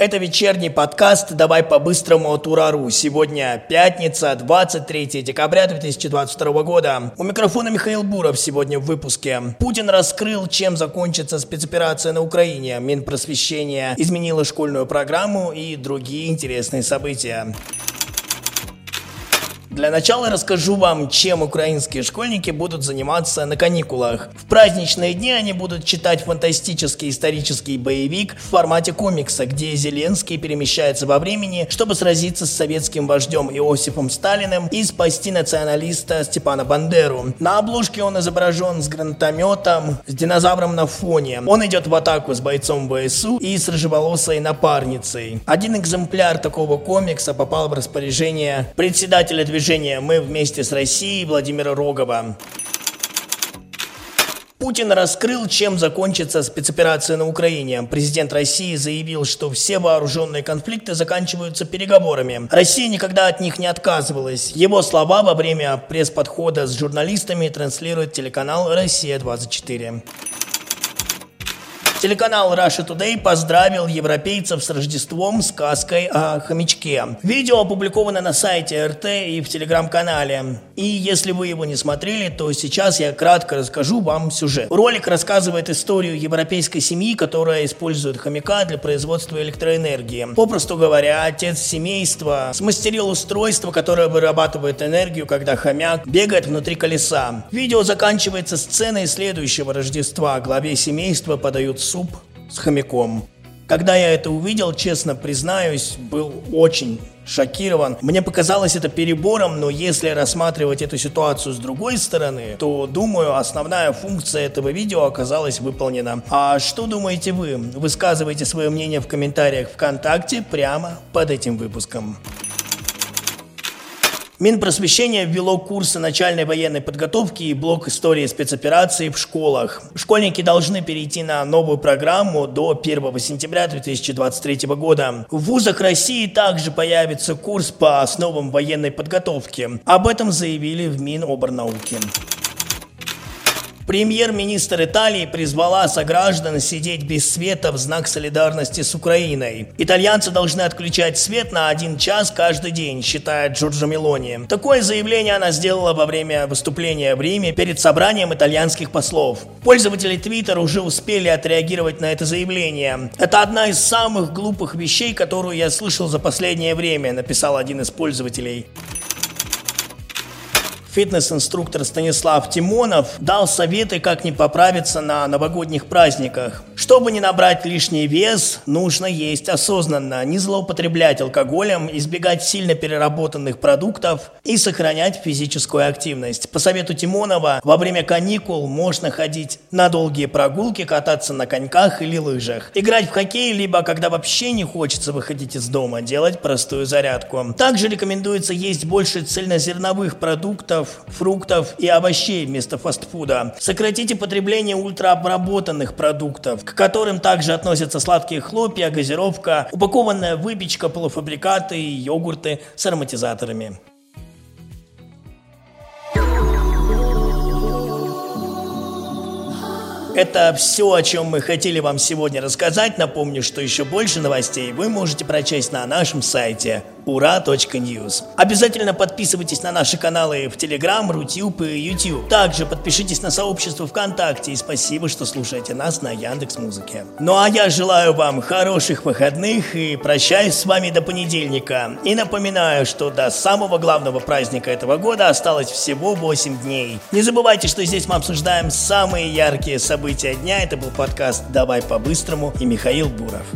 Это вечерний подкаст «Давай по-быстрому от Урару». Сегодня пятница, 23 декабря 2022 года. У микрофона Михаил Буров сегодня в выпуске. Путин раскрыл, чем закончится спецоперация на Украине. Минпросвещение изменило школьную программу и другие интересные события. Для начала расскажу вам, чем украинские школьники будут заниматься на каникулах. В праздничные дни они будут читать фантастический исторический боевик в формате комикса, где Зеленский перемещается во времени, чтобы сразиться с советским вождем Иосифом Сталиным и спасти националиста Степана Бандеру. На обложке он изображен с гранатометом, с динозавром на фоне. Он идет в атаку с бойцом ВСУ и с рыжеволосой напарницей. Один экземпляр такого комикса попал в распоряжение председателя движения движения «Мы вместе с Россией» Владимира Рогова. Путин раскрыл, чем закончится спецоперация на Украине. Президент России заявил, что все вооруженные конфликты заканчиваются переговорами. Россия никогда от них не отказывалась. Его слова во время пресс-подхода с журналистами транслирует телеканал «Россия-24». Телеканал Russia Today поздравил европейцев с Рождеством сказкой о хомячке. Видео опубликовано на сайте РТ и в телеграм-канале. И если вы его не смотрели, то сейчас я кратко расскажу вам сюжет. Ролик рассказывает историю европейской семьи, которая использует хомяка для производства электроэнергии. Попросту говоря, отец семейства смастерил устройство, которое вырабатывает энергию, когда хомяк бегает внутри колеса. Видео заканчивается сценой следующего Рождества. Главе семейства подают суп с хомяком. Когда я это увидел, честно признаюсь, был очень шокирован. Мне показалось это перебором, но если рассматривать эту ситуацию с другой стороны, то, думаю, основная функция этого видео оказалась выполнена. А что думаете вы? Высказывайте свое мнение в комментариях ВКонтакте прямо под этим выпуском. Минпросвещение ввело курсы начальной военной подготовки и блок истории спецопераций в школах. Школьники должны перейти на новую программу до 1 сентября 2023 года. В вузах России также появится курс по основам военной подготовки. Об этом заявили в Миноборнауке. Премьер-министр Италии призвала сограждан сидеть без света в знак солидарности с Украиной. Итальянцы должны отключать свет на один час каждый день, считает Джорджо Мелони. Такое заявление она сделала во время выступления в Риме перед собранием итальянских послов. Пользователи Твиттер уже успели отреагировать на это заявление. Это одна из самых глупых вещей, которую я слышал за последнее время, написал один из пользователей. Фитнес-инструктор Станислав Тимонов дал советы, как не поправиться на новогодних праздниках. Чтобы не набрать лишний вес, нужно есть осознанно, не злоупотреблять алкоголем, избегать сильно переработанных продуктов и сохранять физическую активность. По совету Тимонова, во время каникул можно ходить на долгие прогулки, кататься на коньках или лыжах, играть в хоккей, либо когда вообще не хочется выходить из дома, делать простую зарядку. Также рекомендуется есть больше цельнозерновых продуктов, фруктов, фруктов и овощей вместо фастфуда. Сократите потребление ультраобработанных продуктов, к которым также относятся сладкие хлопья, газировка, упакованная выпечка, полуфабрикаты и йогурты с ароматизаторами. Это все, о чем мы хотели вам сегодня рассказать. Напомню, что еще больше новостей вы можете прочесть на нашем сайте ура.news. Обязательно подписывайтесь на наши каналы в Telegram, Рутюб и YouTube. Также подпишитесь на сообщество ВКонтакте и спасибо, что слушаете нас на Яндекс Музыке. Ну а я желаю вам хороших выходных и прощаюсь с вами до понедельника. И напоминаю, что до самого главного праздника этого года осталось всего 8 дней. Не забывайте, что здесь мы обсуждаем самые яркие события дня. Это был подкаст «Давай по-быстрому» и Михаил Буров.